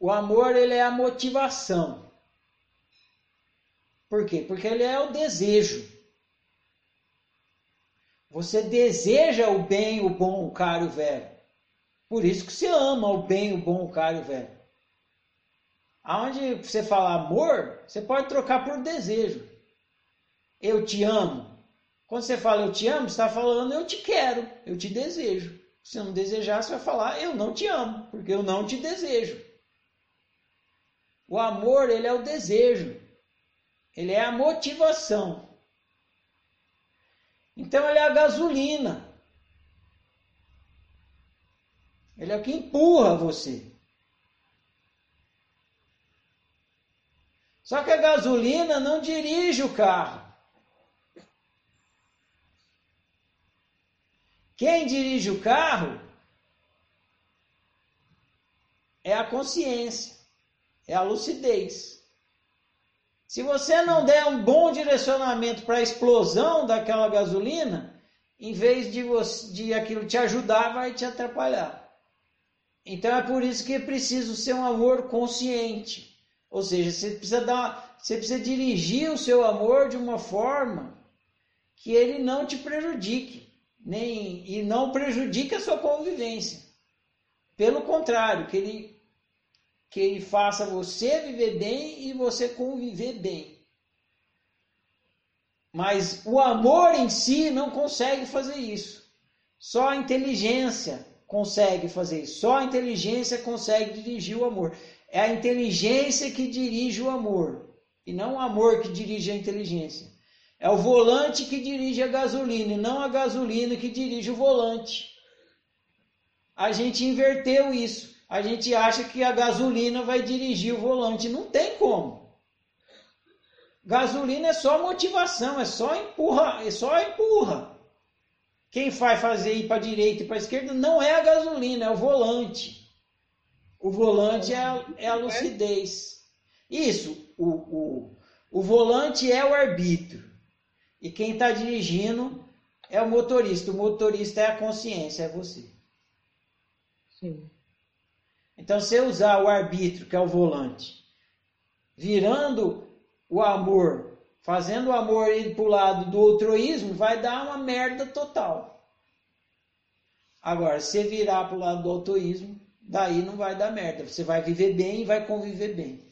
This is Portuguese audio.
O amor ele é a motivação. Por quê? Porque ele é o desejo. Você deseja o bem, o bom, o caro, o velho. Por isso que você ama o bem, o bom, o caro o velho. Aonde você fala amor, você pode trocar por desejo. Eu te amo. Quando você fala eu te amo, você está falando eu te quero, eu te desejo. Se não desejar, você vai falar eu não te amo, porque eu não te desejo. O amor, ele é o desejo. Ele é a motivação. Então ele é a gasolina. Ele é o que empurra você. Só que a gasolina não dirige o carro. Quem dirige o carro é a consciência, é a lucidez. Se você não der um bom direcionamento para a explosão daquela gasolina, em vez de, você, de aquilo te ajudar, vai te atrapalhar. Então é por isso que é preciso ser um amor consciente. Ou seja, você precisa dar, você precisa dirigir o seu amor de uma forma que ele não te prejudique, nem e não prejudique a sua convivência. Pelo contrário, que ele que ele faça você viver bem e você conviver bem. Mas o amor em si não consegue fazer isso. Só a inteligência consegue fazer isso. Só a inteligência consegue dirigir o amor. É a inteligência que dirige o amor e não o amor que dirige a inteligência. É o volante que dirige a gasolina e não a gasolina que dirige o volante. A gente inverteu isso. A gente acha que a gasolina vai dirigir o volante. Não tem como. Gasolina é só motivação, é só empurra, é só empurra. Quem vai fazer ir para direita e para esquerda não é a gasolina, é o volante. O volante é a, é a lucidez. Isso, o, o, o volante é o arbítrio. E quem está dirigindo é o motorista. O motorista é a consciência, é você. Sim. Então, se usar o arbítrio, que é o volante, virando o amor fazendo o amor ir para o lado do altruísmo, vai dar uma merda total. Agora, se virar para o lado do altruísmo, daí não vai dar merda. Você vai viver bem e vai conviver bem.